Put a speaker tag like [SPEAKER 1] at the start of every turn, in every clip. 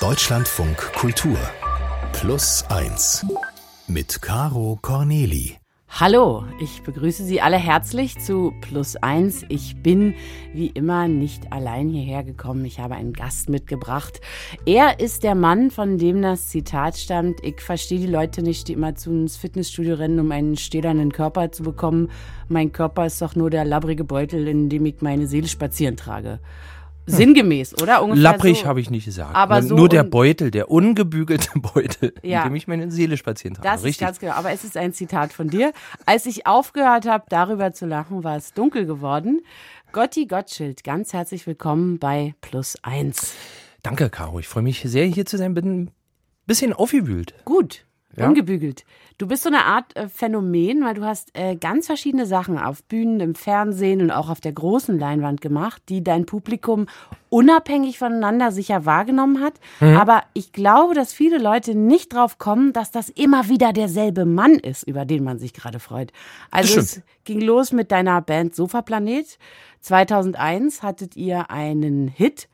[SPEAKER 1] Deutschlandfunk Kultur Plus 1 mit Caro Corneli.
[SPEAKER 2] Hallo, ich begrüße Sie alle herzlich zu Plus 1. Ich bin wie immer nicht allein hierher gekommen. Ich habe einen Gast mitgebracht. Er ist der Mann, von dem das Zitat stammt. Ich verstehe die Leute nicht, die immer zu ins Fitnessstudio rennen, um einen stählernen Körper zu bekommen. Mein Körper ist doch nur der labbrige Beutel, in dem ich meine Seele spazieren trage. Sinngemäß, oder?
[SPEAKER 3] Ungefähr Lapprig so. habe ich nicht gesagt. Aber nur, so nur der Beutel, der ungebügelte Beutel, ja. in dem ich meine Seele spazieren trage.
[SPEAKER 2] Das Richtig. ist ganz genau. Aber es ist ein Zitat von dir. Als ich aufgehört habe, darüber zu lachen, war es dunkel geworden. Gotti Gottschild, ganz herzlich willkommen bei Plus Eins.
[SPEAKER 3] Danke, Caro. Ich freue mich sehr, hier zu sein. Bin ein bisschen aufgewühlt.
[SPEAKER 2] Gut. Ja? Ungebügelt. Du bist so eine Art äh, Phänomen, weil du hast äh, ganz verschiedene Sachen auf Bühnen, im Fernsehen und auch auf der großen Leinwand gemacht, die dein Publikum unabhängig voneinander sicher wahrgenommen hat. Mhm. Aber ich glaube, dass viele Leute nicht drauf kommen, dass das immer wieder derselbe Mann ist, über den man sich gerade freut. Also es ging los mit deiner Band Sofaplanet. 2001 hattet ihr einen Hit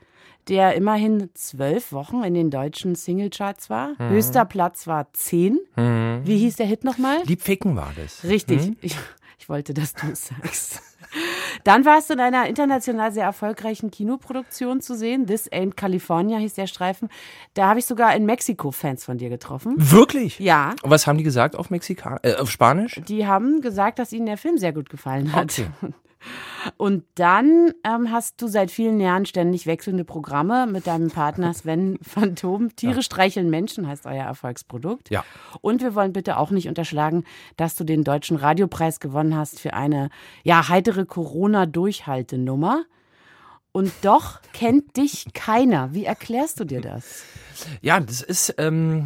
[SPEAKER 2] der immerhin zwölf Wochen in den deutschen Singlecharts war. Mhm. Höchster Platz war zehn. Mhm. Wie hieß der Hit nochmal?
[SPEAKER 3] Liebficken war das.
[SPEAKER 2] Richtig. Mhm. Ich, ich wollte, dass du es sagst. Dann warst du in einer international sehr erfolgreichen Kinoproduktion zu sehen. This Ain't California hieß der Streifen. Da habe ich sogar in Mexiko Fans von dir getroffen.
[SPEAKER 3] Wirklich?
[SPEAKER 2] Ja.
[SPEAKER 3] Und was haben die gesagt auf Mexika äh, auf Spanisch?
[SPEAKER 2] Die haben gesagt, dass ihnen der Film sehr gut gefallen hat. Okay. Und dann ähm, hast du seit vielen Jahren ständig wechselnde Programme mit deinem Partner Sven Phantom. Tiere ja. streicheln Menschen heißt euer Erfolgsprodukt.
[SPEAKER 3] Ja.
[SPEAKER 2] Und wir wollen bitte auch nicht unterschlagen, dass du den Deutschen Radiopreis gewonnen hast für eine ja heitere Corona-Durchhaltenummer. Und doch kennt dich keiner. Wie erklärst du dir das?
[SPEAKER 3] Ja, das ist, ähm,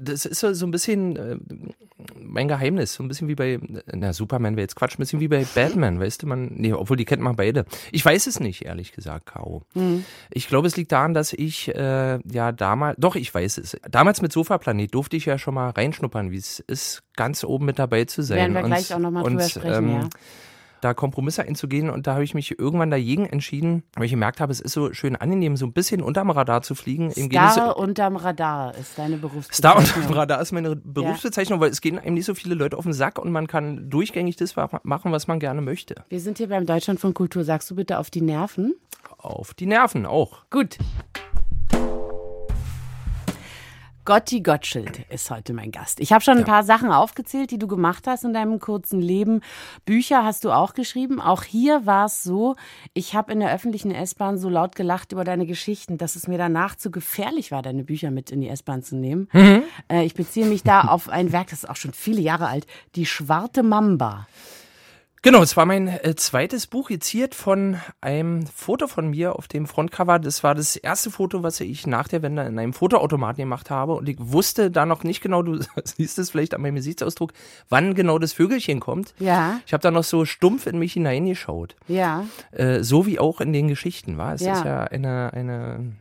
[SPEAKER 3] das ist so, ein bisschen äh, mein Geheimnis. So ein bisschen wie bei, na, Superman wäre jetzt Quatsch, ein bisschen wie bei Batman, weißt du, man, nee, obwohl die kennt man beide. Ich weiß es nicht, ehrlich gesagt, Caro. Mhm. Ich glaube, es liegt daran, dass ich, äh, ja, damals, doch, ich weiß es. Damals mit Sofaplanet durfte ich ja schon mal reinschnuppern, wie es ist, ganz oben mit dabei zu sein.
[SPEAKER 2] Werden wir und, gleich auch nochmal drüber sprechen, ähm, ja
[SPEAKER 3] da Kompromisse einzugehen. Und da habe ich mich irgendwann dagegen entschieden, weil ich gemerkt habe, es ist so schön angenehm, so ein bisschen unterm Radar zu fliegen.
[SPEAKER 2] Im Star unterm Radar ist deine
[SPEAKER 3] Berufsbezeichnung. Star unterm Radar ist meine Berufsbezeichnung, ja. weil es gehen einem nicht so viele Leute auf den Sack und man kann durchgängig das machen, was man gerne möchte.
[SPEAKER 2] Wir sind hier beim Deutschland von Kultur. Sagst du bitte auf die Nerven?
[SPEAKER 3] Auf die Nerven auch.
[SPEAKER 2] Gut. Gotti Gottschild ist heute mein Gast. Ich habe schon ein ja. paar Sachen aufgezählt, die du gemacht hast in deinem kurzen Leben. Bücher hast du auch geschrieben. Auch hier war es so, ich habe in der öffentlichen S-Bahn so laut gelacht über deine Geschichten, dass es mir danach zu gefährlich war, deine Bücher mit in die S-Bahn zu nehmen. Mhm. Äh, ich beziehe mich da auf ein Werk, das ist auch schon viele Jahre alt, Die Schwarte Mamba.
[SPEAKER 3] Genau, es war mein äh, zweites Buch, geziert von einem Foto von mir auf dem Frontcover. Das war das erste Foto, was ich nach der Wende in einem Fotoautomaten gemacht habe. Und ich wusste da noch nicht genau, du siehst es vielleicht an meinem Gesichtsausdruck, wann genau das Vögelchen kommt.
[SPEAKER 2] Ja.
[SPEAKER 3] Ich habe da noch so stumpf in mich hineingeschaut.
[SPEAKER 2] Ja.
[SPEAKER 3] Äh, so wie auch in den Geschichten, war. Es ja. ist ja eine, eine.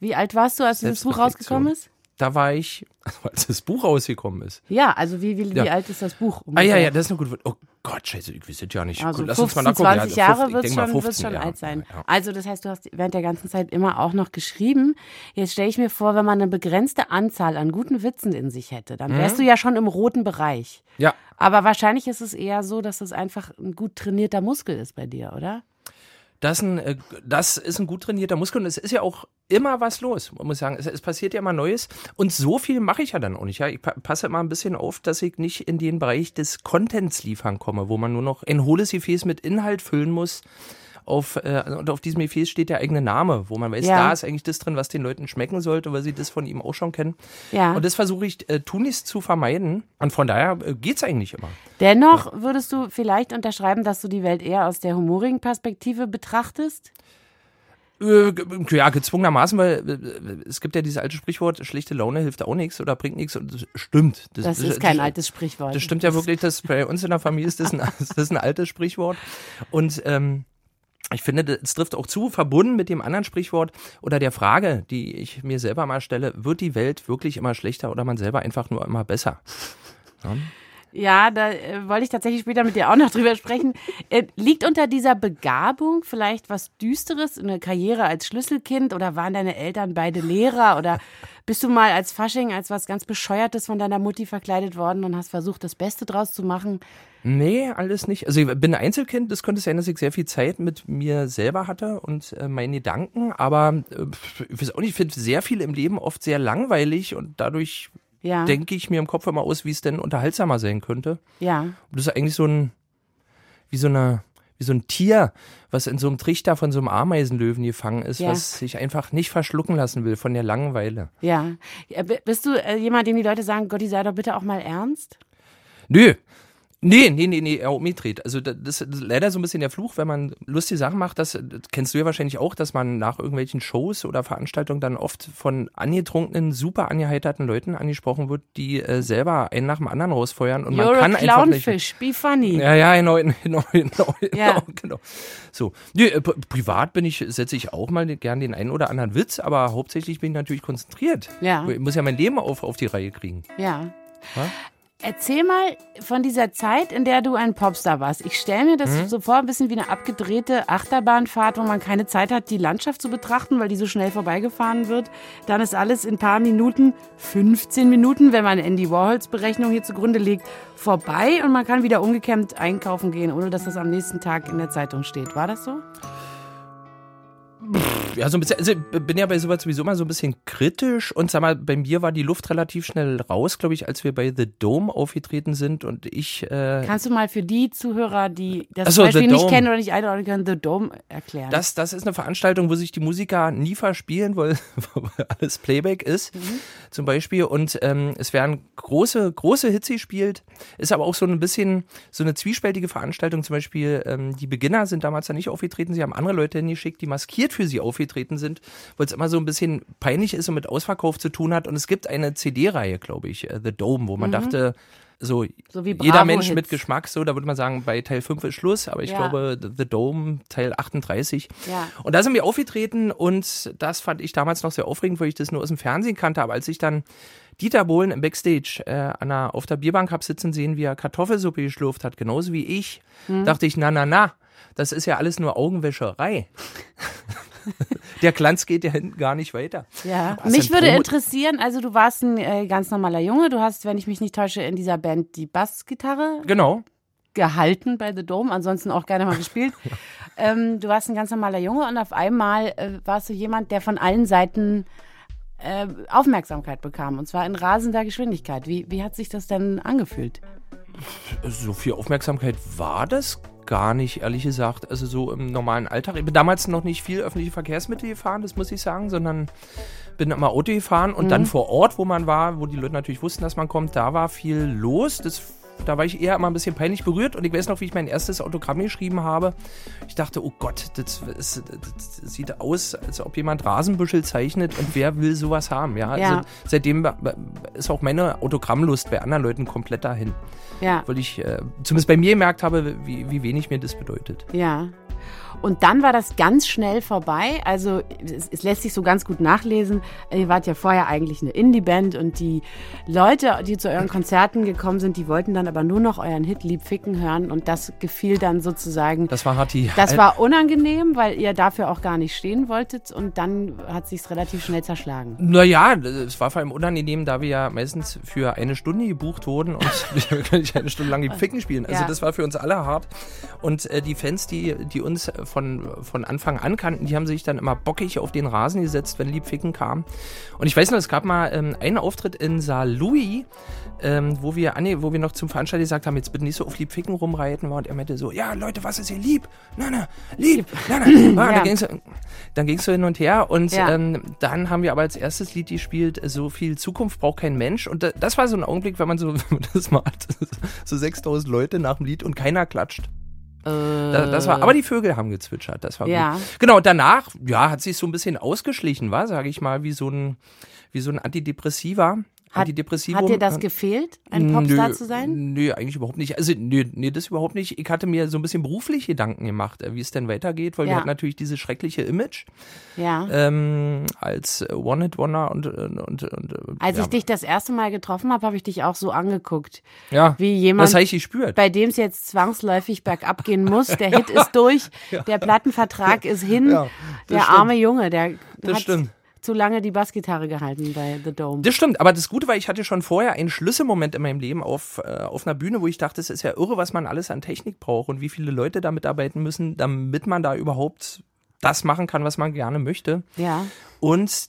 [SPEAKER 2] Wie alt warst du, als dieses Buch rausgekommen ist?
[SPEAKER 3] Da war ich, als das Buch rausgekommen ist.
[SPEAKER 2] Ja, also wie, wie, ja. wie alt ist das Buch?
[SPEAKER 3] Ungefähr? Ah ja, ja, das ist eine gute. Oh Gott, scheiße, wir sind ja nicht.
[SPEAKER 2] Also Lass 15, uns mal nachgucken. 20 ja, Jahre wird schon, 15, schon ja. alt sein. Ja. Also das heißt, du hast während der ganzen Zeit immer auch noch geschrieben. Jetzt stelle ich mir vor, wenn man eine begrenzte Anzahl an guten Witzen in sich hätte, dann wärst mhm. du ja schon im roten Bereich.
[SPEAKER 3] Ja.
[SPEAKER 2] Aber wahrscheinlich ist es eher so, dass es einfach ein gut trainierter Muskel ist bei dir, oder?
[SPEAKER 3] Das, ein, äh, das ist ein gut trainierter Muskel und es ist ja auch immer was los, man muss sagen. Es, es passiert ja immer Neues und so viel mache ich ja dann auch nicht. Ja? Ich passe immer ein bisschen auf, dass ich nicht in den Bereich des Contents liefern komme, wo man nur noch ein hohles Gefäß mit Inhalt füllen muss auf, äh, und auf diesem Gefäß steht der eigene Name, wo man weiß, ja. da ist eigentlich das drin, was den Leuten schmecken sollte, weil sie das von ihm auch schon kennen. Ja. Und das versuche ich äh, tunlichst zu vermeiden. Und von daher äh, geht es eigentlich immer.
[SPEAKER 2] Dennoch ja. würdest du vielleicht unterschreiben, dass du die Welt eher aus der humorigen Perspektive betrachtest?
[SPEAKER 3] Äh, ja, gezwungenermaßen, weil äh, es gibt ja dieses alte Sprichwort, schlechte Laune hilft auch nichts oder bringt nichts. Und das stimmt.
[SPEAKER 2] Das, das ist kein das, altes Sprichwort.
[SPEAKER 3] Das stimmt ja wirklich, dass bei uns in der Familie ist das ein, das ist ein altes Sprichwort. Und ähm, ich finde, es trifft auch zu, verbunden mit dem anderen Sprichwort oder der Frage, die ich mir selber mal stelle, wird die Welt wirklich immer schlechter oder man selber einfach nur immer besser?
[SPEAKER 2] Ja. Ja, da äh, wollte ich tatsächlich später mit dir auch noch drüber sprechen. Äh, liegt unter dieser Begabung vielleicht was Düsteres, eine Karriere als Schlüsselkind oder waren deine Eltern beide Lehrer oder bist du mal als Fasching als was ganz Bescheuertes von deiner Mutti verkleidet worden und hast versucht, das Beste draus zu machen?
[SPEAKER 3] Nee, alles nicht. Also ich bin ein Einzelkind, das könnte sein, dass ich sehr viel Zeit mit mir selber hatte und äh, meinen Gedanken, aber äh, ich weiß auch nicht, ich finde sehr viel im Leben oft sehr langweilig und dadurch
[SPEAKER 2] Ja.
[SPEAKER 3] denke ich mir im Kopf immer aus, wie es denn unterhaltsamer sein könnte.
[SPEAKER 2] Ja.
[SPEAKER 3] Und das ist eigentlich so ein, wie so eine, wie so ein Tier, was in so einem Trichter von so einem Ameisenlöwen gefangen ist,
[SPEAKER 2] Ja.
[SPEAKER 3] was sich einfach nicht verschlucken lassen will von der Langeweile.
[SPEAKER 2] Ja. B- Bist du äh, jemand, dem die Leute sagen, Gotti, sei doch bitte auch mal ernst?
[SPEAKER 3] Nö. Nee, nee, nee, nee, er umgedreht. Also da- das ist leider so ein bisschen der Fluch, wenn man lustige Sachen macht, das, das kennst du ja wahrscheinlich auch, dass man nach irgendwelchen Shows oder Veranstaltungen dann oft von angetrunkenen, super angeheiterten Leuten angesprochen wird, die äh, selber einen nach dem anderen rausfeuern und
[SPEAKER 2] You're
[SPEAKER 3] man kann
[SPEAKER 2] a
[SPEAKER 3] einfach nicht.
[SPEAKER 2] be funny.
[SPEAKER 3] Ja, ja, genau, genau, genau,
[SPEAKER 2] Ja.
[SPEAKER 3] genau, genau. So, nee, äh, pri- privat bin ich, setze ich auch mal gern den einen oder anderen Witz, aber hauptsächlich bin ich natürlich konzentriert.
[SPEAKER 2] Ja.
[SPEAKER 3] Ich muss ja mein Leben auf, auf die Reihe kriegen.
[SPEAKER 2] Ja. Erzähl mal von dieser Zeit, in der du ein Popstar warst. Ich stelle mir das
[SPEAKER 3] Mhm.
[SPEAKER 2] so vor, ein bisschen wie eine abgedrehte Achterbahnfahrt, wo man keine Zeit hat, die Landschaft zu betrachten, weil die so schnell vorbeigefahren wird. Dann ist alles in ein paar Minuten, 15 Minuten, wenn man Andy Warhols Berechnung hier zugrunde legt, vorbei und man kann wieder ungekämmt einkaufen gehen, ohne dass das am nächsten Tag in der Zeitung steht. War das so?
[SPEAKER 3] Ja, so ein bisschen, also ich bin ja bei sowas sowieso immer so ein bisschen kritisch und sag mal, bei mir war die Luft relativ schnell raus, glaube ich, als wir bei The Dome aufgetreten sind und ich, äh,
[SPEAKER 2] Kannst du mal für die Zuhörer, die das
[SPEAKER 3] so,
[SPEAKER 2] Beispiel nicht kennen oder nicht einordnen können, The Dome erklären?
[SPEAKER 3] das, das ist eine Veranstaltung, wo sich die Musiker nie verspielen, weil, weil alles Playback ist, zum Beispiel. Und ähm, es werden große, große Hits gespielt. Ist aber auch so ein bisschen so eine zwiespältige Veranstaltung. Zum Beispiel, ähm, die Beginner sind damals da nicht aufgetreten. Sie haben andere Leute hingeschickt, die maskiert für sie aufgetreten sind, weil es immer so ein bisschen peinlich ist und mit Ausverkauf zu tun hat. Und es gibt eine CD-Reihe, glaube ich, äh, The Dome, wo man dachte, so,
[SPEAKER 2] So wie
[SPEAKER 3] jeder Mensch mit Geschmack, so, da würde man sagen, bei Teil 5 ist Schluss, aber ich
[SPEAKER 2] Ja.
[SPEAKER 3] glaube, The Dome, Teil 38.
[SPEAKER 2] Ja.
[SPEAKER 3] Und da sind wir aufgetreten und das fand ich damals noch sehr aufregend, weil ich das nur aus dem Fernsehen kannte. Aber als ich dann Dieter Bohlen im Backstage äh, an der, auf der Bierbank hab sitzen sehen, wie er Kartoffelsuppe geschlurft hat, genauso wie ich,
[SPEAKER 2] Hm.
[SPEAKER 3] dachte ich, na, na, na, das ist ja alles nur Augenwäscherei. Der Glanz geht ja hinten gar nicht weiter.
[SPEAKER 2] Ja, mich würde
[SPEAKER 3] Promo-
[SPEAKER 2] interessieren, also du warst ein äh, ganz normaler Junge, du hast, wenn ich mich nicht täusche, in dieser Band die Bassgitarre
[SPEAKER 3] Genau.
[SPEAKER 2] gehalten bei The Dome, ansonsten auch gerne mal gespielt. ähm, du warst ein ganz normaler Junge und auf einmal äh, warst du jemand, der von allen Seiten äh, Aufmerksamkeit bekam und zwar in rasender Geschwindigkeit. Wie, wie hat sich das denn angefühlt?
[SPEAKER 3] So viel Aufmerksamkeit war das gar nicht, ehrlich gesagt. Also so im normalen Alltag. Ich bin damals noch nicht viel öffentliche Verkehrsmittel gefahren, das muss ich sagen, sondern bin immer Auto gefahren und dann vor Ort, wo man war, wo die Leute natürlich wussten, dass man kommt, da war viel los. Das, da war ich eher immer ein bisschen peinlich berührt und ich weiß noch, wie ich mein erstes Autogramm geschrieben habe. Ich dachte, oh Gott, das, ist, das sieht aus, als ob jemand Rasenbüschel zeichnet und wer will sowas haben, ja.
[SPEAKER 2] Ja.
[SPEAKER 3] Also seitdem ist auch meine Autogrammlust bei anderen Leuten komplett dahin
[SPEAKER 2] Ja,
[SPEAKER 3] weil ich äh, zumindest bei mir gemerkt habe, wie, wie wenig mir das bedeutet.
[SPEAKER 2] ja. Und dann war das ganz schnell vorbei. Also es, es lässt sich so ganz gut nachlesen. Ihr wart ja vorher eigentlich eine Indie-Band und die Leute, die zu euren Konzerten gekommen sind, die wollten dann aber nur noch euren Hit Lieb Ficken hören und das gefiel dann sozusagen.
[SPEAKER 3] Das war hart die.
[SPEAKER 2] Das war unangenehm, weil ihr dafür auch gar nicht stehen wolltet und dann hat sich's relativ schnell zerschlagen.
[SPEAKER 3] Naja, es war vor allem unangenehm, da wir ja meistens für eine Stunde gebucht wurden und wir können nicht eine Stunde lang die Ficken spielen. Also
[SPEAKER 2] Ja.
[SPEAKER 3] das war für uns alle hart. Und äh, die Fans, die, die uns von, von Anfang an kannten, die haben sich dann immer bockig auf den Rasen gesetzt, wenn Lieb Ficken kam. Und ich weiß noch, es gab mal ähm, einen Auftritt in Saar Louis, ähm, wo wir Anne, wo wir noch zum Veranstalter gesagt haben, jetzt bitte nicht so auf Lieb Ficken rumreiten und er meinte so, ja Leute, was ist hier lieb? Na, na, lieb, na, na. Ah,
[SPEAKER 2] Ja.
[SPEAKER 3] Dann dann ging's so hin und her und
[SPEAKER 2] Ja.
[SPEAKER 3] ähm, dann haben wir aber als erstes Lied gespielt, so viel Zukunft braucht kein Mensch und da- das war so ein Augenblick, wenn man so, wenn man das mal hat, so 6000 Leute nach dem Lied und keiner klatscht. Das, das war, aber die Vögel haben gezwitschert, das war
[SPEAKER 2] Ja.
[SPEAKER 3] gut. Genau, danach, ja, hat sich so ein bisschen ausgeschlichen, war, sage ich mal, wie so ein, wie so ein Antidepressiva.
[SPEAKER 2] Hat,
[SPEAKER 3] Antidepressivum.
[SPEAKER 2] hat dir das gefehlt, ein Popstar
[SPEAKER 3] nö,
[SPEAKER 2] zu sein?
[SPEAKER 3] Nö, eigentlich überhaupt nicht. Also, nö, nee, das überhaupt nicht. Ich hatte mir so ein bisschen beruflich Gedanken gemacht, äh, wie es denn weitergeht, weil
[SPEAKER 2] Ja.
[SPEAKER 3] wir hatten natürlich dieses schreckliche Image
[SPEAKER 2] Ja.
[SPEAKER 3] ähm, als One-Hit-Wonder und, und, und, und
[SPEAKER 2] Als
[SPEAKER 3] ja,
[SPEAKER 2] ich dich das erste Mal getroffen habe, habe ich dich auch so angeguckt.
[SPEAKER 3] ja,
[SPEAKER 2] wie jemand-
[SPEAKER 3] Das habe ich gespürt.
[SPEAKER 2] Bei dem es jetzt zwangsläufig bergab gehen muss. Der Hit ist durch, der Plattenvertrag ist hin.
[SPEAKER 3] Ja,
[SPEAKER 2] der
[SPEAKER 3] stimmt.
[SPEAKER 2] arme Junge, der
[SPEAKER 3] Das
[SPEAKER 2] hat
[SPEAKER 3] stimmt.
[SPEAKER 2] Zu lange die Bassgitarre gehalten bei The Dome.
[SPEAKER 3] Das stimmt, aber das Gute war, ich hatte schon vorher einen Schlüsselmoment in meinem Leben auf, äh, auf einer Bühne, wo ich dachte, es ist ja irre, was man alles an Technik braucht und wie viele Leute da mitarbeiten müssen, damit man da überhaupt das machen kann, was man gerne möchte.
[SPEAKER 2] Ja.
[SPEAKER 3] Und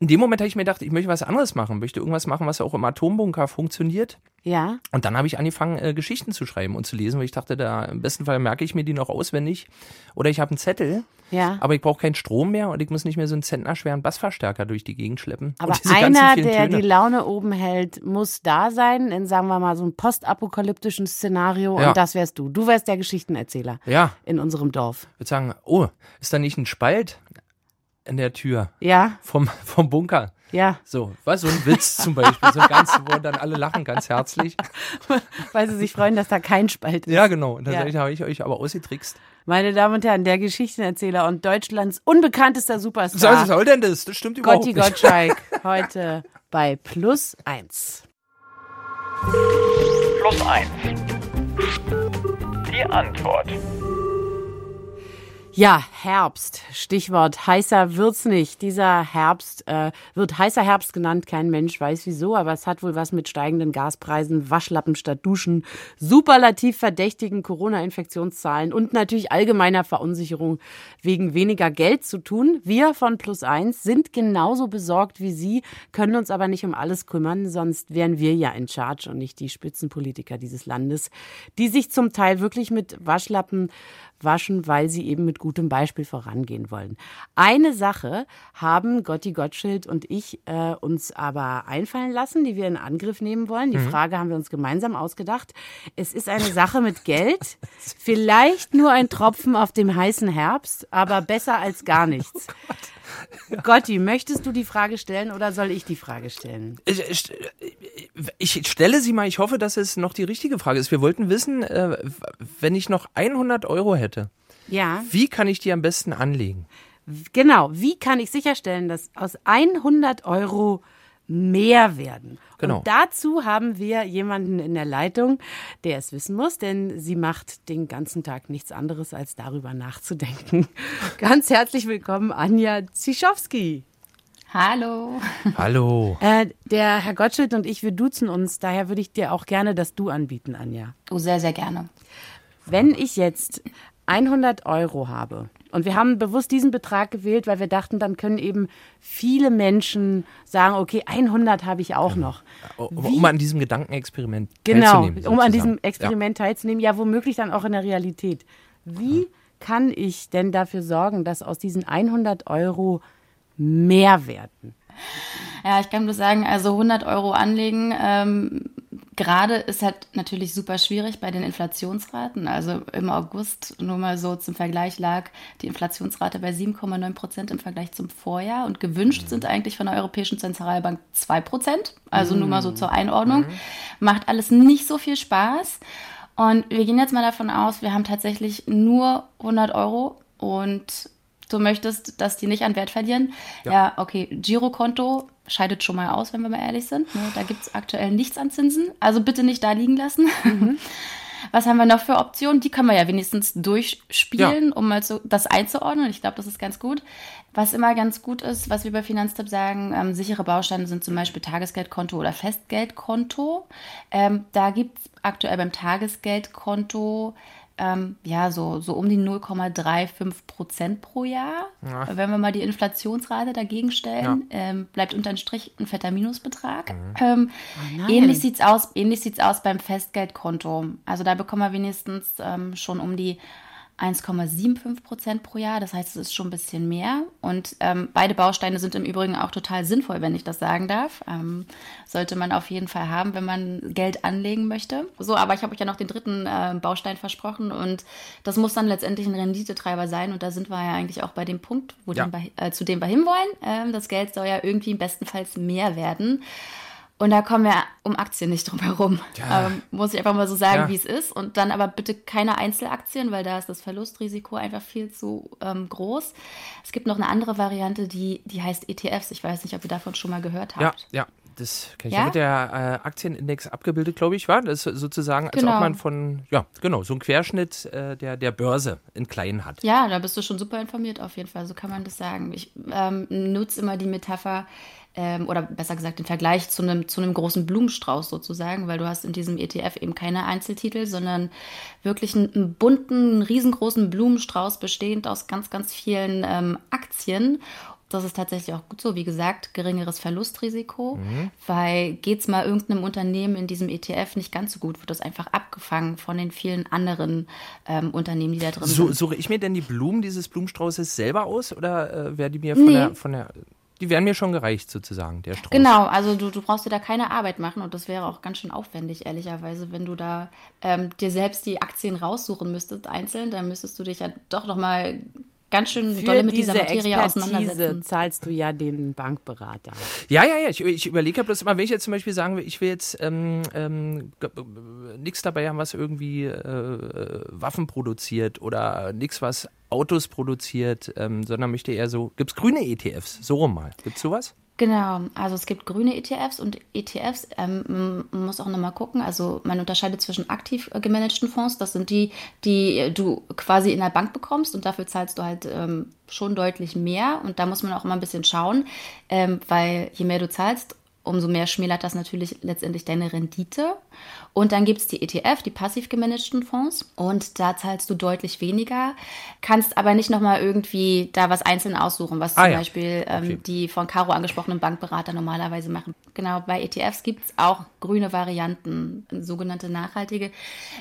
[SPEAKER 3] in dem Moment habe ich mir gedacht, ich möchte was anderes machen, möchte irgendwas machen, was auch im Atombunker funktioniert.
[SPEAKER 2] Ja.
[SPEAKER 3] Und dann habe ich angefangen, äh, Geschichten zu schreiben und zu lesen, weil ich dachte, da im besten Fall merke ich mir die noch auswendig. Oder ich habe einen Zettel,
[SPEAKER 2] Ja.
[SPEAKER 3] aber ich brauche keinen Strom mehr und ich muss nicht mehr so einen zentnerschweren Bassverstärker durch die Gegend schleppen.
[SPEAKER 2] Aber einer, der
[SPEAKER 3] Töne.
[SPEAKER 2] die Laune oben hält, muss da sein, in sagen wir mal so einem postapokalyptischen Szenario.
[SPEAKER 3] Ja.
[SPEAKER 2] Und das wärst du. Du wärst der Geschichtenerzähler
[SPEAKER 3] Ja,
[SPEAKER 2] in unserem Dorf.
[SPEAKER 3] Ich würde sagen, oh, ist da nicht ein Spalt in der Tür
[SPEAKER 2] Ja,
[SPEAKER 3] vom, vom Bunker?
[SPEAKER 2] ja.
[SPEAKER 3] So, was? So ein Witz zum Beispiel. So ein ganz, wo dann alle lachen ganz herzlich.
[SPEAKER 2] Weil sie sich freuen, dass da kein Spalt ist.
[SPEAKER 3] Ja, genau. Und
[SPEAKER 2] Ja.
[SPEAKER 3] tatsächlich habe ich euch aber ausgetrickst.
[SPEAKER 2] Meine Damen und Herren, der Geschichtenerzähler und Deutschlands unbekanntester
[SPEAKER 3] Was
[SPEAKER 2] Superstar.
[SPEAKER 3] soll denn das? Das stimmt überhaupt
[SPEAKER 2] Gotti
[SPEAKER 3] nicht.
[SPEAKER 2] Gottschalk heute bei Plus eins.
[SPEAKER 4] Plus eins. Die Antwort.
[SPEAKER 2] Ja, Herbst. Stichwort heißer wird's nicht. Dieser Herbst äh, wird heißer Herbst genannt. Kein Mensch weiß wieso, aber es hat wohl was mit steigenden Gaspreisen, Waschlappen statt Duschen, superlativ verdächtigen Corona-Infektionszahlen und natürlich allgemeiner Verunsicherung wegen weniger Geld zu tun. Wir von Plus eins sind genauso besorgt wie Sie, können uns aber nicht um alles kümmern, sonst wären wir ja in Charge und nicht die Spitzenpolitiker dieses Landes, die sich zum Teil wirklich mit Waschlappen waschen, weil sie eben mit gutem Beispiel vorangehen wollen. Eine Sache haben Gotti Gottschild und ich äh, uns aber einfallen lassen, die wir in Angriff nehmen wollen. Die Frage haben wir uns gemeinsam ausgedacht. Es ist eine Sache mit Geld, vielleicht nur ein Tropfen auf dem heißen Herbst, aber besser als gar nichts. Gotti, möchtest du die Frage stellen oder soll ich die Frage stellen?
[SPEAKER 3] Ich, stelle sie mal, ich hoffe, dass es noch die richtige Frage ist. Wir wollten wissen, äh, wenn ich noch 100 Euro hätte,
[SPEAKER 2] Ja,
[SPEAKER 3] wie kann ich die am besten anlegen?
[SPEAKER 2] genau. Wie kann ich sicherstellen, dass aus 100 Euro mehr werden?
[SPEAKER 3] Genau.
[SPEAKER 2] Und dazu haben wir jemanden in der Leitung, der es wissen muss, denn sie macht den ganzen Tag nichts anderes, als darüber nachzudenken. Ganz herzlich willkommen, Anja Zischowski.
[SPEAKER 5] Hallo.
[SPEAKER 3] Hallo.
[SPEAKER 2] Äh, der Herr Gottschild und ich, wir duzen uns, daher würde ich dir auch gerne das Du anbieten, Anja.
[SPEAKER 5] Oh, sehr, sehr gerne.
[SPEAKER 2] Wenn ich jetzt 100 Euro habe und wir haben bewusst diesen Betrag gewählt, weil wir dachten, dann können eben viele Menschen sagen, okay, 100 habe ich auch noch.
[SPEAKER 3] Um an diesem Gedankenexperiment
[SPEAKER 2] Genau,
[SPEAKER 3] teilzunehmen.
[SPEAKER 2] um an diesem Experiment teilzunehmen, ja womöglich dann auch in der Realität. Wie kann ich denn dafür sorgen, dass aus diesen 100 Euro mehr werden?
[SPEAKER 5] Ja, ich kann nur sagen, also 100 Euro anlegen, ähm, gerade ist halt natürlich super schwierig bei den Inflationsraten. Also im August, nur mal so zum Vergleich, lag die Inflationsrate bei 7,9 Prozent im Vergleich zum Vorjahr und gewünscht sind eigentlich von der Europäischen Zentralbank 2 Prozent. Also nur mal so zur Einordnung. Macht alles nicht so viel Spaß. Und wir gehen jetzt mal davon aus, wir haben tatsächlich nur 100 Euro und du möchtest, dass die nicht an Wert verlieren. Ja, okay, Girokonto scheidet schon mal aus, wenn wir mal ehrlich sind. Ne? Da gibt es aktuell nichts an Zinsen. Also bitte nicht da liegen lassen. Was haben wir noch für Optionen? Die können wir ja wenigstens durchspielen, um mal so das einzuordnen. Ich glaube, das ist ganz gut. Was immer ganz gut ist, was wir bei Finanztipp sagen, ähm, sichere Bausteine sind zum Beispiel Tagesgeldkonto oder Festgeldkonto. Ähm, da gibt es aktuell beim Tagesgeldkonto ähm, ja, so, so um die 0,35 Prozent pro Jahr. Wenn wir mal die Inflationsrate dagegen stellen, ähm, bleibt unterm Strich ein fetter Minusbetrag. Ähm, ähnlich sieht's aus, ähnlich sieht's aus beim Festgeldkonto. Also da bekommen wir wenigstens ähm, schon um die 1,75 Prozent pro Jahr. Das heißt, es ist schon ein bisschen mehr. Und ähm, beide Bausteine sind im Übrigen auch total sinnvoll, wenn ich das sagen darf. Ähm, sollte man auf jeden Fall haben, wenn man Geld anlegen möchte. So, aber ich habe euch ja noch den dritten äh, Baustein versprochen und das muss dann letztendlich ein Renditetreiber sein. Und da sind wir ja eigentlich auch bei dem Punkt, wo
[SPEAKER 3] Ja.
[SPEAKER 5] den äh, zu dem wir hinwollen. Ähm, das Geld soll ja irgendwie bestenfalls mehr werden. Und da kommen wir um Aktien nicht drum herum. Ja. Ähm, muss ich einfach mal so sagen, ja. wie es ist. Und dann aber bitte keine Einzelaktien, weil da ist das Verlustrisiko einfach viel zu ähm, groß. Es gibt noch eine andere Variante, die, die heißt ETFs. Ich weiß nicht, ob ihr davon schon mal gehört habt.
[SPEAKER 3] Ja, ja. Das kann ich ja? mit der äh, Aktienindex abgebildet, glaube ich, war. Das ist sozusagen, als genau. ob man von, ja, genau, so einen Querschnitt äh, der, der Börse in klein hat.
[SPEAKER 5] Ja, da bist du schon super informiert auf jeden Fall, so kann man das sagen. Ich ähm, nutze immer die Metapher, ähm, oder besser gesagt den Vergleich zu einem, zu einem großen Blumenstrauß sozusagen, weil du hast in diesem ETF eben keine Einzeltitel, sondern wirklich einen, einen bunten, riesengroßen Blumenstrauß bestehend aus ganz, ganz vielen ähm, Aktien. Das ist tatsächlich auch gut so. Wie gesagt, geringeres Verlustrisiko, mhm. weil geht es mal irgendeinem Unternehmen in diesem ETF nicht ganz so gut, wird das einfach abgefangen von den vielen anderen ähm, Unternehmen, die da drin
[SPEAKER 3] so,
[SPEAKER 5] sind.
[SPEAKER 3] Suche ich mir denn die Blumen dieses Blumenstraußes selber aus oder äh, werden die mir von, nee. der, von der die wären mir schon gereicht, sozusagen, der Strauß.
[SPEAKER 5] Genau, also du, du brauchst dir da keine Arbeit machen und das wäre auch ganz schön aufwendig, ehrlicherweise, wenn du da ähm, dir selbst die Aktien raussuchen müsstest, einzeln, dann müsstest du dich ja doch nochmal ganz schön
[SPEAKER 2] Für dolle mit dieser Materie Expertise auseinandersetzen. zahlst du ja den Bankberater.
[SPEAKER 3] Ja, ja, ja. Ich, ich überlege ja bloß immer, wenn ich jetzt zum Beispiel sagen will, ich will jetzt ähm, ähm, nichts dabei haben, was irgendwie äh, Waffen produziert oder nichts, was Autos produziert, ähm, sondern möchte eher so, gibt es grüne ETFs? So rum mal. Gibt es sowas?
[SPEAKER 5] Genau, also es gibt grüne ETFs und ETFs, ähm, man muss auch nochmal gucken, also man unterscheidet zwischen aktiv gemanagten Fonds, das sind die, die du quasi in der Bank bekommst und dafür zahlst du halt ähm, schon deutlich mehr und da muss man auch immer ein bisschen schauen, ähm, weil je mehr du zahlst, umso mehr schmälert das natürlich letztendlich deine Rendite. Und dann gibt es die ETF, die passiv gemanagten Fonds. Und da zahlst du deutlich weniger, kannst aber nicht nochmal irgendwie da was einzeln aussuchen, was zum ah, ja. Beispiel ähm, okay. die von Caro angesprochenen Bankberater normalerweise machen. Genau, bei ETFs gibt es auch grüne Varianten, sogenannte nachhaltige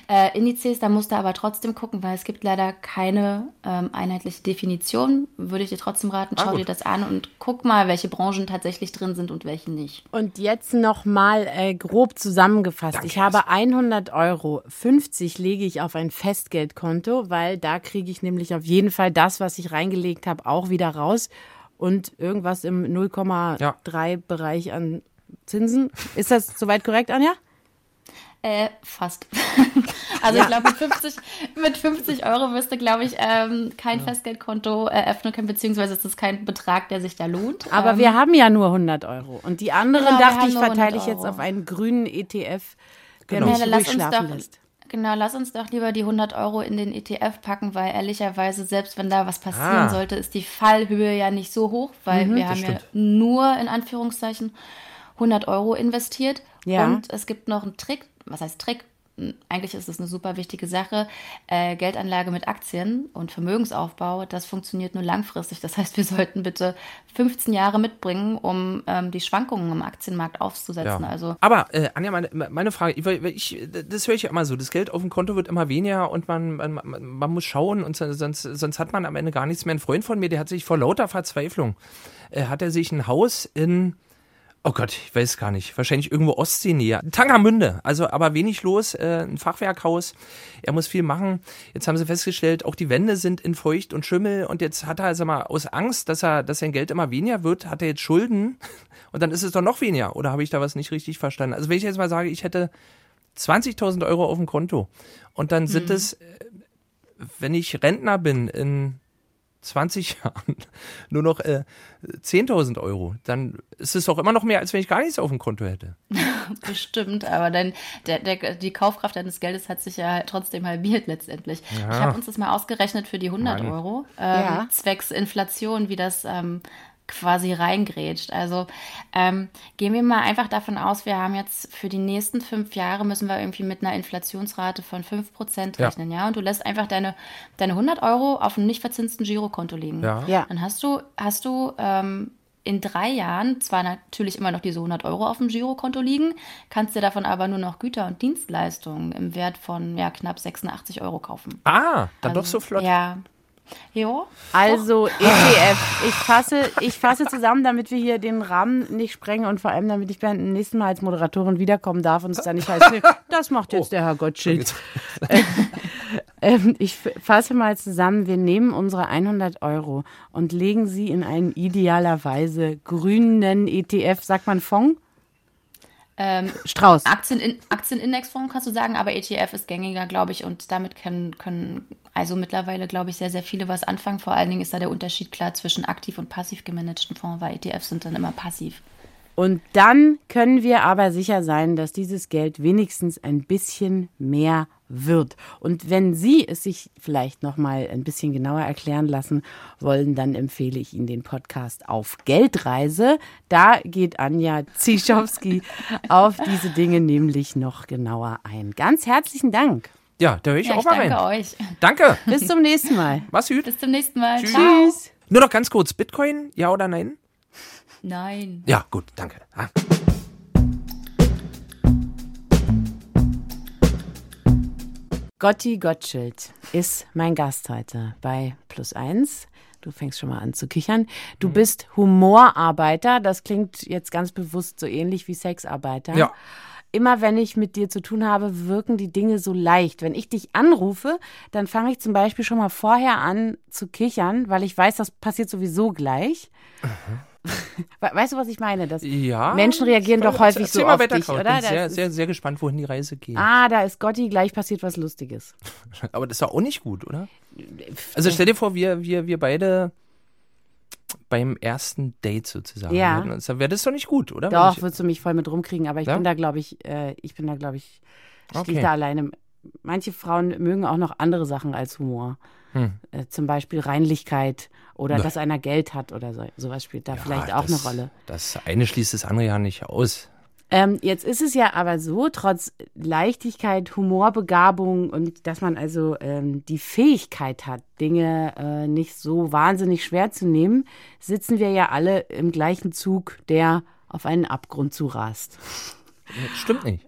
[SPEAKER 5] äh, Indizes. Da musst du aber trotzdem gucken, weil es gibt leider keine ähm, einheitliche Definition. Würde ich dir trotzdem raten, ah, schau ah, dir das an und guck mal, welche Branchen tatsächlich drin sind und welche nicht.
[SPEAKER 2] Und jetzt nochmal äh, grob zusammengefasst. Danke. Ich habe 100 Euro, 50 lege ich auf ein Festgeldkonto, weil da kriege ich nämlich auf jeden Fall das, was ich reingelegt habe, auch wieder raus. Und irgendwas im 0,3 ja. Bereich an Zinsen. Ist das soweit korrekt, Anja?
[SPEAKER 5] Äh, fast. also ja. ich glaube, mit 50, mit 50 Euro wirst du, glaube ich, ähm, kein ja. Festgeldkonto eröffnen können, beziehungsweise ist das kein Betrag, der sich da lohnt.
[SPEAKER 2] Aber ähm, wir haben ja nur 100 Euro. Und die anderen, genau, dachte ich, verteile ich jetzt auf einen grünen ETF, der genau. mich ja, ruhig schlafen doch, lässt.
[SPEAKER 5] Genau, lass uns doch lieber die 100 Euro in den ETF packen, weil ehrlicherweise, selbst wenn da was passieren ah. sollte, ist die Fallhöhe ja nicht so hoch, weil mhm, wir haben stimmt. ja nur in Anführungszeichen 100 Euro investiert. Ja. Und es gibt noch einen Trick, was heißt Trick? Eigentlich ist es eine super wichtige Sache. Äh, Geldanlage mit Aktien und Vermögensaufbau, das funktioniert nur langfristig. Das heißt, wir sollten bitte 15 Jahre mitbringen, um ähm, die Schwankungen im Aktienmarkt aufzusetzen. Ja. Also
[SPEAKER 3] Aber äh, Anja, meine, meine Frage, ich, das höre ich ja immer so, das Geld auf dem Konto wird immer weniger und man, man, man muss schauen und sonst, sonst hat man am Ende gar nichts mehr. Ein Freund von mir, der hat sich vor lauter Verzweiflung, äh, hat er sich ein Haus in Oh Gott, ich weiß gar nicht. Wahrscheinlich irgendwo Ostseenähe. Tangermünde. Also aber wenig los. Äh, ein Fachwerkhaus. Er muss viel machen. Jetzt haben sie festgestellt, auch die Wände sind in Feucht und Schimmel. Und jetzt hat er also mal aus Angst, dass er, dass sein Geld immer weniger wird, hat er jetzt Schulden. Und dann ist es doch noch weniger. Oder habe ich da was nicht richtig verstanden? Also wenn ich jetzt mal sage, ich hätte 20.000 Euro auf dem Konto. Und dann sind mhm. es, äh, wenn ich Rentner bin in 20 Jahren nur noch äh, 10.000 Euro, dann ist es doch immer noch mehr, als wenn ich gar nichts auf dem Konto hätte.
[SPEAKER 5] Bestimmt, aber dann der, der, die Kaufkraft deines Geldes hat sich ja trotzdem halbiert letztendlich. Ja. Ich habe uns das mal ausgerechnet für die 100 Mann. Euro, ähm, ja. zwecks Inflation, wie das ähm, quasi reingrätscht. Also ähm, gehen wir mal einfach davon aus, wir haben jetzt für die nächsten fünf Jahre müssen wir irgendwie mit einer Inflationsrate von 5% rechnen, ja. ja. Und du lässt einfach deine, deine 100 Euro auf einem nicht verzinsten Girokonto liegen. Ja. ja. Dann hast du, hast du ähm, in drei Jahren zwar natürlich immer noch diese 100 Euro auf dem Girokonto liegen, kannst dir davon aber nur noch Güter und Dienstleistungen im Wert von ja, knapp 86 Euro kaufen.
[SPEAKER 3] Ah, dann also, doch so flott.
[SPEAKER 5] Ja, Jo.
[SPEAKER 2] Also ETF. Ich fasse, ich fasse zusammen, damit wir hier den Rahmen nicht sprengen und vor allem, damit ich beim nächsten Mal als Moderatorin wiederkommen darf und es dann nicht heißt, nee, das macht jetzt oh. der Herr Gottschild. ähm, ich fasse mal zusammen, wir nehmen unsere 100 Euro und legen sie in einen idealerweise grünen ETF, sagt man Fonds?
[SPEAKER 5] Ähm,
[SPEAKER 2] Strauß.
[SPEAKER 5] Aktien, Aktienindexfonds kannst du sagen, aber ETF ist gängiger, glaube ich, und damit können, können also mittlerweile, glaube ich, sehr, sehr viele was anfangen. Vor allen Dingen ist da der Unterschied klar zwischen aktiv und passiv gemanagten Fonds, weil ETFs sind dann immer passiv.
[SPEAKER 2] Und dann können wir aber sicher sein, dass dieses Geld wenigstens ein bisschen mehr wird. Und wenn Sie es sich vielleicht noch mal ein bisschen genauer erklären lassen wollen, dann empfehle ich Ihnen den Podcast auf Geldreise. Da geht Anja Zischowski auf diese Dinge nämlich noch genauer ein. Ganz herzlichen Dank.
[SPEAKER 3] Ja, da höre ich
[SPEAKER 5] Ja,
[SPEAKER 3] auch
[SPEAKER 5] ich
[SPEAKER 3] mal
[SPEAKER 5] danke
[SPEAKER 3] rein.
[SPEAKER 5] euch.
[SPEAKER 3] Danke.
[SPEAKER 2] Bis zum nächsten Mal.
[SPEAKER 3] Mach's gut.
[SPEAKER 5] Bis zum nächsten Mal.
[SPEAKER 3] Tschüss.
[SPEAKER 5] Ciao.
[SPEAKER 3] Nur noch ganz kurz. Bitcoin, ja oder nein?
[SPEAKER 5] Nein.
[SPEAKER 3] Ja, gut, danke. Ah.
[SPEAKER 2] Gotti Gottschild ist mein Gast heute bei Plus Eins. Du fängst schon mal an zu kichern. Du
[SPEAKER 3] Mhm.
[SPEAKER 2] bist Humorarbeiter. Das klingt jetzt ganz bewusst so ähnlich wie Sexarbeiter.
[SPEAKER 3] Ja.
[SPEAKER 2] Immer wenn ich mit dir zu tun habe, wirken die Dinge so leicht. Wenn ich dich anrufe, dann fange ich zum Beispiel schon mal vorher an zu kichern, weil ich weiß, das passiert sowieso gleich. We- Weißt du, was ich meine? Das
[SPEAKER 3] Ja.
[SPEAKER 2] Menschen reagieren doch häufig so auf dich,
[SPEAKER 3] Caro. Ich
[SPEAKER 2] oder?
[SPEAKER 3] bin sehr, sehr, sehr gespannt, wohin die Reise geht.
[SPEAKER 2] Ah, da ist Gotti, gleich passiert was Lustiges.
[SPEAKER 3] Aber das ist doch auch nicht gut, oder? Also stell dir vor, wir, wir, wir beide beim ersten Date sozusagen.
[SPEAKER 2] Ja.
[SPEAKER 3] Dann wäre das doch nicht gut, oder?
[SPEAKER 2] Doch,
[SPEAKER 3] ich,
[SPEAKER 2] würdest du mich voll mit rumkriegen, aber ich
[SPEAKER 3] Ja?
[SPEAKER 2] bin da, glaube ich, äh, ich bin da, glaube ich, stehe
[SPEAKER 3] Okay.
[SPEAKER 2] da alleine. Manche Frauen mögen auch noch andere Sachen als Humor.
[SPEAKER 3] Hm.
[SPEAKER 2] Äh, zum Beispiel Reinlichkeit oder
[SPEAKER 3] Na.
[SPEAKER 2] dass einer Geld hat oder so, sowas spielt da
[SPEAKER 3] Ja,
[SPEAKER 2] vielleicht auch
[SPEAKER 3] das,
[SPEAKER 2] eine Rolle.
[SPEAKER 3] Das eine schließt das andere ja nicht aus.
[SPEAKER 2] Ähm, jetzt ist es ja aber so, trotz Leichtigkeit, Humorbegabung und dass man also ähm, die Fähigkeit hat, Dinge äh, nicht so wahnsinnig schwer zu nehmen, sitzen wir ja alle im gleichen Zug, der auf einen Abgrund zurast.
[SPEAKER 3] Stimmt nicht.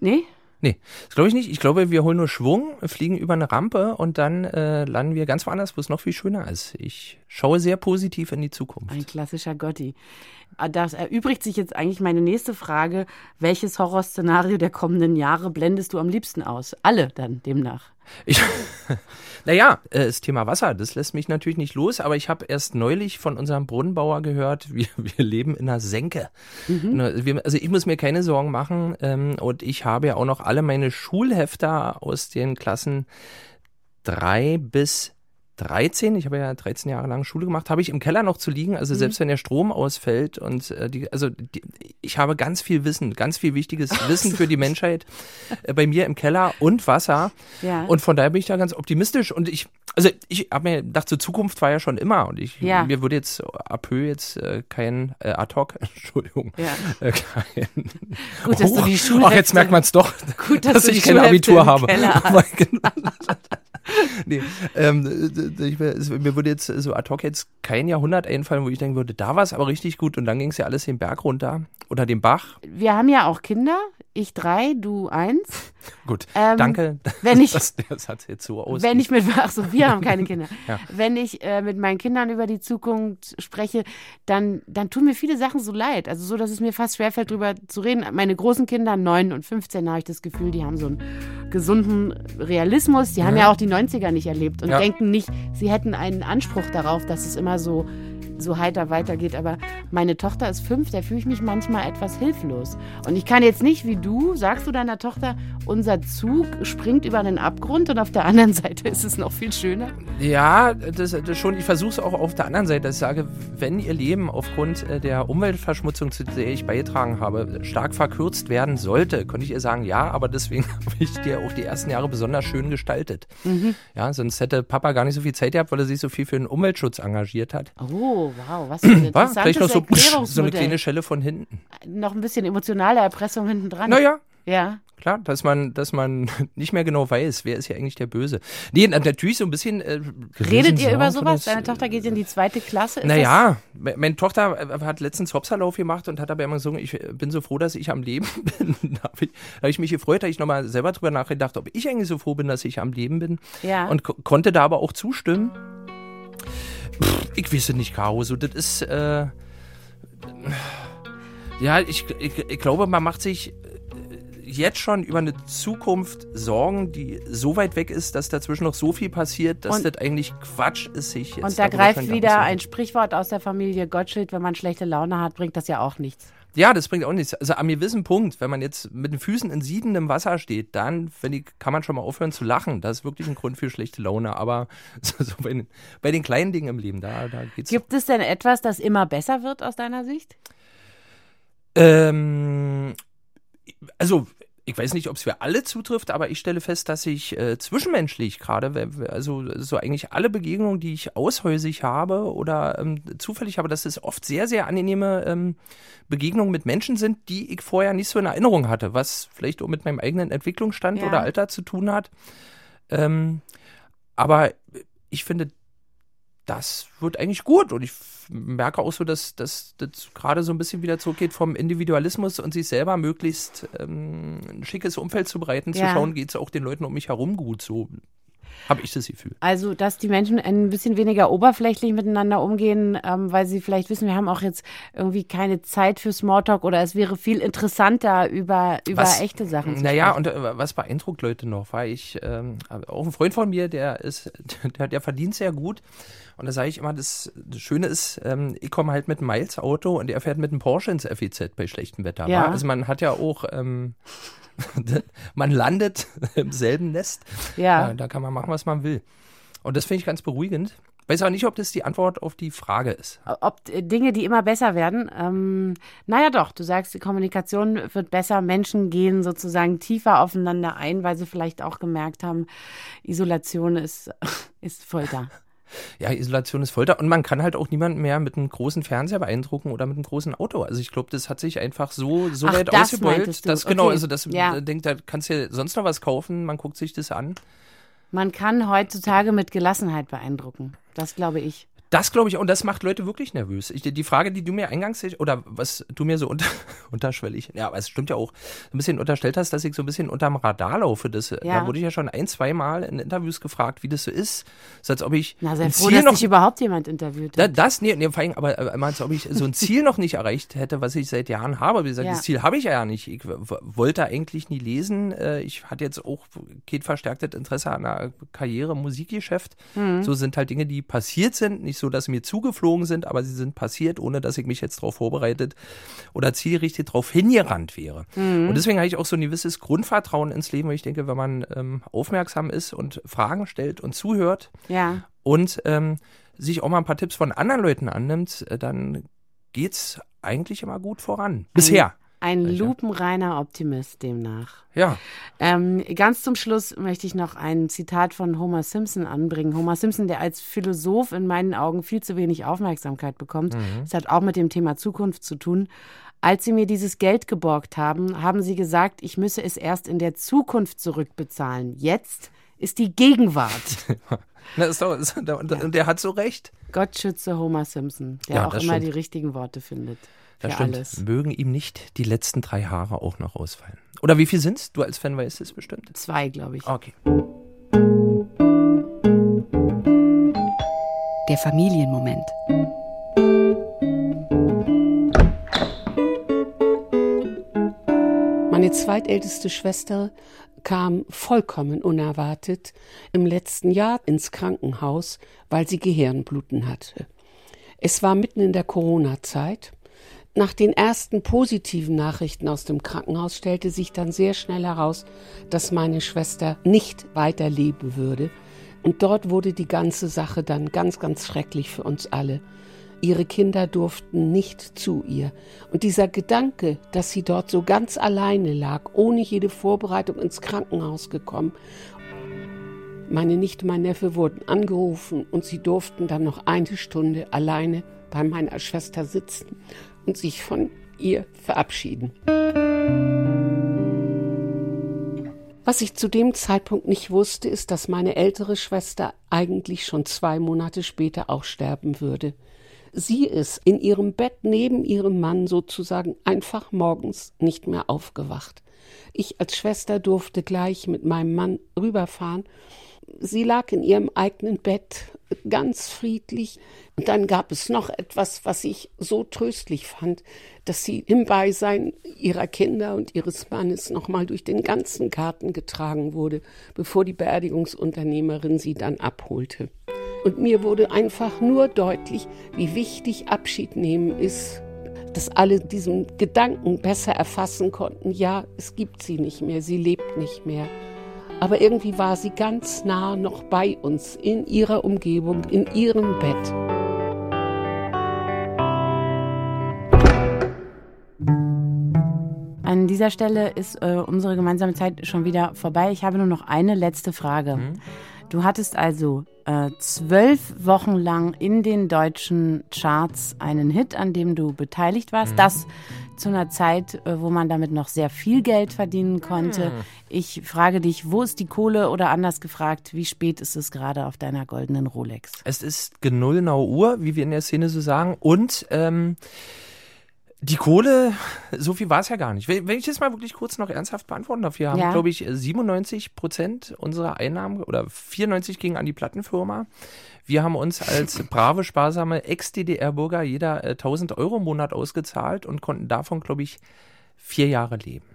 [SPEAKER 2] Nee?
[SPEAKER 3] Nee, das glaube ich nicht. Ich glaube, wir holen nur Schwung, fliegen über eine Rampe und dann äh, landen wir ganz woanders, wo es noch viel schöner ist. Ich schaue sehr positiv in die Zukunft.
[SPEAKER 2] Ein klassischer Gotti. Ah, Das erübrigt sich jetzt eigentlich meine nächste Frage. Welches Horrorszenario der kommenden Jahre blendest du am liebsten aus? Alle dann demnach.
[SPEAKER 3] Ich, naja, äh, das Thema Wasser, das lässt mich natürlich nicht los, aber ich habe erst neulich von unserem Brunnenbauer gehört, wir, wir leben in einer Senke. Wir, also ich muss mir keine Sorgen machen ähm, und ich habe ja auch noch alle meine Schulhefter aus den Klassen drei bis 13, ich habe ja 13 Jahre lang Schule gemacht, habe ich im Keller noch zu liegen. Also selbst wenn der Strom ausfällt und äh, die, also die, ich habe ganz viel Wissen, ganz viel wichtiges Wissen für die Menschheit äh, bei mir im Keller und Wasser.
[SPEAKER 2] Ja.
[SPEAKER 3] Und von daher bin ich da ganz optimistisch und ich, also ich habe mir gedacht, so Zukunft war ja schon immer und ich,
[SPEAKER 2] Ja.
[SPEAKER 3] mir würde jetzt ab Höhe jetzt äh, kein äh, ad hoc, Entschuldigung,
[SPEAKER 2] Ja.
[SPEAKER 3] äh, kein,
[SPEAKER 2] Gut, dass du die
[SPEAKER 3] Ach,
[SPEAKER 2] Schulhefte-
[SPEAKER 3] jetzt merkt man es doch,
[SPEAKER 2] Gut, dass
[SPEAKER 3] dass, ich kein Abitur habe. Nee, ähm, d- ich, mir würde jetzt so ad hoc jetzt kein Jahrhundert einfallen, wo ich denken würde, da war es aber richtig gut und dann ging es ja alles den Berg runter oder den Bach.
[SPEAKER 2] Wir haben ja auch Kinder. Ich drei, du eins.
[SPEAKER 3] Gut,
[SPEAKER 2] Ähm,
[SPEAKER 3] danke,
[SPEAKER 2] wenn ich-
[SPEAKER 3] dass der Satz jetzt so aussieht.
[SPEAKER 2] Wenn ich mit, ach so, wir haben keine Kinder.
[SPEAKER 3] Ja.
[SPEAKER 2] Wenn ich äh, mit meinen Kindern über die Zukunft spreche, dann, dann tun mir viele Sachen so leid. Also so, dass es mir fast schwerfällt, drüber zu reden. Meine großen Kinder, 9 und 15, habe ich das Gefühl, die haben so einen gesunden Realismus. Die haben ja auch die 90er nicht erlebt und
[SPEAKER 3] Ja.
[SPEAKER 2] denken nicht, sie hätten einen Anspruch darauf, dass es immer so so heiter weitergeht. Aber meine Tochter ist fünf, da fühle ich mich manchmal etwas hilflos. Und ich kann jetzt nicht wie du, sagst du deiner Tochter, unser Zug springt über einen Abgrund und auf der anderen Seite ist es noch viel schöner.
[SPEAKER 3] Ja, das, das schon. Ich versuche es auch auf der anderen Seite, dass ich sage, wenn ihr Leben aufgrund äh, der Umweltverschmutzung, zu der ich beigetragen habe, stark verkürzt werden sollte, könnte ich ihr sagen, ja, aber deswegen habe ich dir auch die ersten Jahre besonders schön gestaltet.
[SPEAKER 2] Mhm.
[SPEAKER 3] Ja, sonst hätte Papa gar nicht so viel Zeit gehabt, weil er sich so viel für den Umweltschutz engagiert hat.
[SPEAKER 2] Oh, wow, was für ein
[SPEAKER 3] War gleich noch so, so eine kleine Schelle von hinten.
[SPEAKER 2] Noch ein bisschen emotionale Erpressung hinten dran.
[SPEAKER 3] Naja,
[SPEAKER 2] Ja.
[SPEAKER 3] Klar, dass man, dass man nicht mehr genau weiß, wer ist hier eigentlich der Böse. Nee, na- natürlich so ein bisschen. Äh,
[SPEAKER 2] Redet ihr über sowas?
[SPEAKER 3] das-
[SPEAKER 2] Deine Tochter geht in die zweite Klasse? Ist
[SPEAKER 3] Naja, me- meine Tochter äh, hat letztens Hopserlauf gemacht und hat aber immer gesungen, ich äh, bin so froh, dass ich am Leben bin. da habe ich, hab ich mich gefreut, da ich nochmal selber drüber nachgedacht, ob ich eigentlich so froh bin, dass ich am Leben bin.
[SPEAKER 2] Ja.
[SPEAKER 3] Und ko konnte da aber auch zustimmen. Pff, ich es nicht, Caro, so das ist, äh, ja, ich, ich, ich glaube, man macht sich äh, jetzt schon über eine Zukunft Sorgen, die so weit weg ist, dass dazwischen noch so viel passiert, dass
[SPEAKER 2] Und-
[SPEAKER 3] das eigentlich Quatsch ist, sich jetzt
[SPEAKER 2] Und da greift wieder ein Sprichwort aus der Familie Gottschild, wenn man schlechte Laune hat, bringt das ja auch nichts.
[SPEAKER 3] Ja, das bringt auch nichts. Also an mir gewissen Punkt, wenn man jetzt mit den Füßen in siedendem Wasser steht, dann ich, kann man schon mal aufhören zu lachen. Das ist wirklich ein Grund für schlechte Laune. Aber so, so bei, den, bei, den, kleinen Dingen im Leben, da, da geht's.
[SPEAKER 2] Gibt es denn etwas, das immer besser wird aus deiner Sicht?
[SPEAKER 3] Ähm, also ich weiß nicht, ob es für alle zutrifft, aber ich stelle fest, dass ich äh, zwischenmenschlich gerade, also so eigentlich alle Begegnungen, die ich aushäusig habe oder ähm, zufällig habe, dass es oft sehr, sehr angenehme ähm, Begegnungen mit Menschen sind, die ich vorher nicht so in Erinnerung hatte, was vielleicht auch mit meinem eigenen Entwicklungsstand ja. oder Alter zu tun hat. Ähm, aber ich finde, das wird eigentlich gut. Und ich merke auch so, dass das gerade so ein bisschen wieder zurückgeht vom Individualismus und sich selber möglichst ähm, ein schickes Umfeld zu bereiten, ja. zu schauen, geht es auch den Leuten um mich herum gut. So habe ich das Gefühl.
[SPEAKER 2] Also, dass die Menschen ein bisschen weniger oberflächlich miteinander umgehen, ähm, weil sie vielleicht wissen, wir haben auch jetzt irgendwie keine Zeit für Smalltalk oder es wäre viel interessanter, über, über was, echte Sachen
[SPEAKER 3] zu Naja, und äh, was beeindruckt Leute noch, war ich, ähm, auch ein Freund von mir, der ist, der, der verdient sehr gut. Und da sage ich immer, das, das Schöne ist, ähm, ich komme halt mit einem Miles-Auto und er fährt mit einem Porsche ins FEZ bei schlechtem Wetter. Ja. Also man hat ja auch ähm, man landet im selben Nest. Ja. Da kann man machen, was man will. Und das finde ich ganz beruhigend. Weiß aber nicht, ob das die Antwort auf die Frage ist.
[SPEAKER 2] Ob äh, Dinge, die immer besser werden. Ähm, naja, doch. Du sagst, die Kommunikation wird besser. Menschen gehen sozusagen tiefer aufeinander ein, weil sie vielleicht auch gemerkt haben, Isolation ist, ist Folter
[SPEAKER 3] ja, Isolation ist Folter und man kann halt auch niemanden mehr mit einem großen Fernseher beeindrucken oder mit einem großen Auto. Also ich glaube, das hat sich einfach so, so Ach, weit das ausgebeult, dass genau, also das ja. denkt, da kannst du ja sonst noch was kaufen, man guckt sich das an.
[SPEAKER 2] Man kann heutzutage mit Gelassenheit beeindrucken. Das glaube ich.
[SPEAKER 3] Das glaube ich, und das macht Leute wirklich nervös. Ich, die Frage, die du mir eingangs, oder was du mir so unter, unterschwellig, ja, aber es stimmt ja auch, ein bisschen unterstellt hast, dass ich so ein bisschen unterm Radar laufe. Das, ja. Da wurde ich ja schon ein, zwei Mal in Interviews gefragt, wie das so ist. So als ob ich.
[SPEAKER 2] Na, sei froh, Ziel dass noch, dich überhaupt jemand interviewt
[SPEAKER 3] hat. das, nee, nee, vor allem, aber äh, als ob ich so ein Ziel noch nicht erreicht hätte, was ich seit Jahren habe. Wie gesagt, ja. das Ziel habe ich ja nicht. Ich wollte eigentlich nie lesen. Äh, ich hatte jetzt auch, geht verstärktes Interesse an einer Karriere Musikgeschäft. Mhm. So sind halt Dinge, die passiert sind, nicht so so, dass sie mir zugeflogen sind, aber sie sind passiert, ohne dass ich mich jetzt darauf vorbereitet oder zielgerichtet darauf hingerannt wäre. Mhm. Und deswegen habe ich auch so ein gewisses Grundvertrauen ins Leben, weil ich denke, wenn man ähm, aufmerksam ist und Fragen stellt und zuhört ja. und ähm, sich auch mal ein paar Tipps von anderen Leuten annimmt, äh, dann geht es eigentlich immer gut voran. Bisher.
[SPEAKER 2] Ein lupenreiner Optimist demnach.
[SPEAKER 3] Ja.
[SPEAKER 2] Ähm, ganz zum Schluss möchte ich noch ein Zitat von Homer Simpson anbringen. Homer Simpson, der als Philosoph in meinen Augen viel zu wenig Aufmerksamkeit bekommt. Mhm. Das hat auch mit dem Thema Zukunft zu tun. Als Sie mir dieses Geld geborgt haben, haben Sie gesagt, ich müsse es erst in der Zukunft zurückbezahlen. Jetzt ist die Gegenwart.
[SPEAKER 3] Na, ist doch, ist, und der, der hat so recht.
[SPEAKER 2] Gott schütze Homer Simpson, der ja, auch immer stimmt. die richtigen Worte findet.
[SPEAKER 3] Das stimmt. Alles. Mögen ihm nicht die letzten drei Haare auch noch ausfallen. Oder wie viel sind es? Du als Fan weißt es bestimmt.
[SPEAKER 2] Zwei, glaube ich.
[SPEAKER 3] Okay.
[SPEAKER 2] Der Familienmoment.
[SPEAKER 4] Meine zweitälteste Schwester kam vollkommen unerwartet im letzten Jahr ins Krankenhaus, weil sie Gehirnbluten hatte. Es war mitten in der Corona-Zeit nach den ersten positiven Nachrichten aus dem Krankenhaus stellte sich dann sehr schnell heraus, dass meine Schwester nicht weiterleben würde. Und dort wurde die ganze Sache dann ganz, ganz schrecklich für uns alle. Ihre Kinder durften nicht zu ihr. Und dieser Gedanke, dass sie dort so ganz alleine lag, ohne jede Vorbereitung ins Krankenhaus gekommen. Meine Nichte, mein Neffe wurden angerufen und sie durften dann noch eine Stunde alleine bei meiner Schwester sitzen und sich von ihr verabschieden. Was ich zu dem Zeitpunkt nicht wusste, ist, dass meine ältere Schwester eigentlich schon zwei Monate später auch sterben würde. Sie ist in ihrem Bett neben ihrem Mann sozusagen einfach morgens nicht mehr aufgewacht. Ich als Schwester durfte gleich mit meinem Mann rüberfahren. Sie lag in ihrem eigenen Bett ganz friedlich. Und dann gab es noch etwas, was ich so tröstlich fand, dass sie im Beisein ihrer Kinder und ihres Mannes nochmal durch den ganzen Garten getragen wurde, bevor die Beerdigungsunternehmerin sie dann abholte. Und mir wurde einfach nur deutlich, wie wichtig Abschied nehmen ist. dass alle diesen Gedanken besser erfassen konnten, ja, es gibt sie nicht mehr, sie lebt nicht mehr. Aber irgendwie war sie ganz nah noch bei uns, in ihrer Umgebung, in ihrem Bett.
[SPEAKER 2] An dieser Stelle ist äh, unsere gemeinsame Zeit schon wieder vorbei. Ich habe nur noch eine letzte Frage. Mhm. Du hattest also äh, zwölf Wochen lang in den deutschen Charts einen Hit, an dem du beteiligt warst. Mhm. Das zu einer Zeit, äh, wo man damit noch sehr viel Geld verdienen konnte. Mhm. Ich frage dich, wo ist die Kohle oder anders gefragt, wie spät ist es gerade auf deiner goldenen Rolex?
[SPEAKER 3] Es ist genullnau Uhr, wie wir in der Szene so sagen. Und ähm, die Kohle, so viel war es ja gar nicht. Wenn ich das mal wirklich kurz noch ernsthaft beantworten darf, wir haben, ja. glaube ich, 97 Prozent unserer Einnahmen oder 94 gingen an die Plattenfirma. Wir haben uns als brave, sparsame Ex-DDR-Bürger jeder äh, 1000 Euro im Monat ausgezahlt und konnten davon, glaube ich, vier Jahre leben.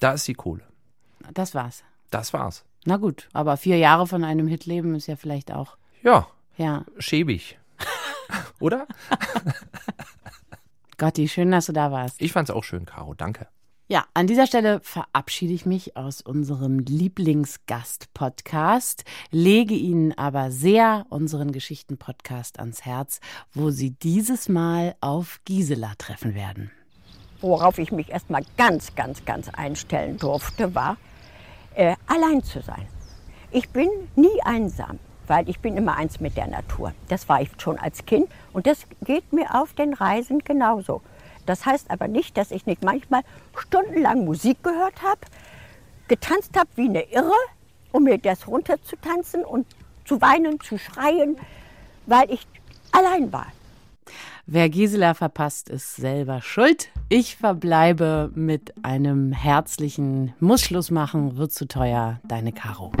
[SPEAKER 3] Da ist die Kohle.
[SPEAKER 2] Das war's.
[SPEAKER 3] Das war's.
[SPEAKER 2] Na gut, aber vier Jahre von einem Hit leben ist ja vielleicht auch.
[SPEAKER 3] Ja. Ja. Schäbig. Oder?
[SPEAKER 2] Gotti, schön, dass du da warst.
[SPEAKER 3] Ich fand's auch schön, Caro. Danke.
[SPEAKER 2] Ja, an dieser Stelle verabschiede ich mich aus unserem Lieblingsgast-Podcast, lege Ihnen aber sehr unseren Geschichten-Podcast ans Herz, wo Sie dieses Mal auf Gisela treffen werden.
[SPEAKER 6] Worauf ich mich erstmal ganz, ganz, ganz einstellen durfte, war, äh, allein zu sein. Ich bin nie einsam weil ich bin immer eins mit der Natur. Das war ich schon als Kind und das geht mir auf den Reisen genauso. Das heißt aber nicht, dass ich nicht manchmal stundenlang Musik gehört habe, getanzt habe wie eine Irre, um mir das runterzutanzen und zu weinen, zu schreien, weil ich allein war.
[SPEAKER 2] Wer Gisela verpasst, ist selber schuld. Ich verbleibe mit einem herzlichen Muss Schluss machen, wird zu teuer, deine Caro.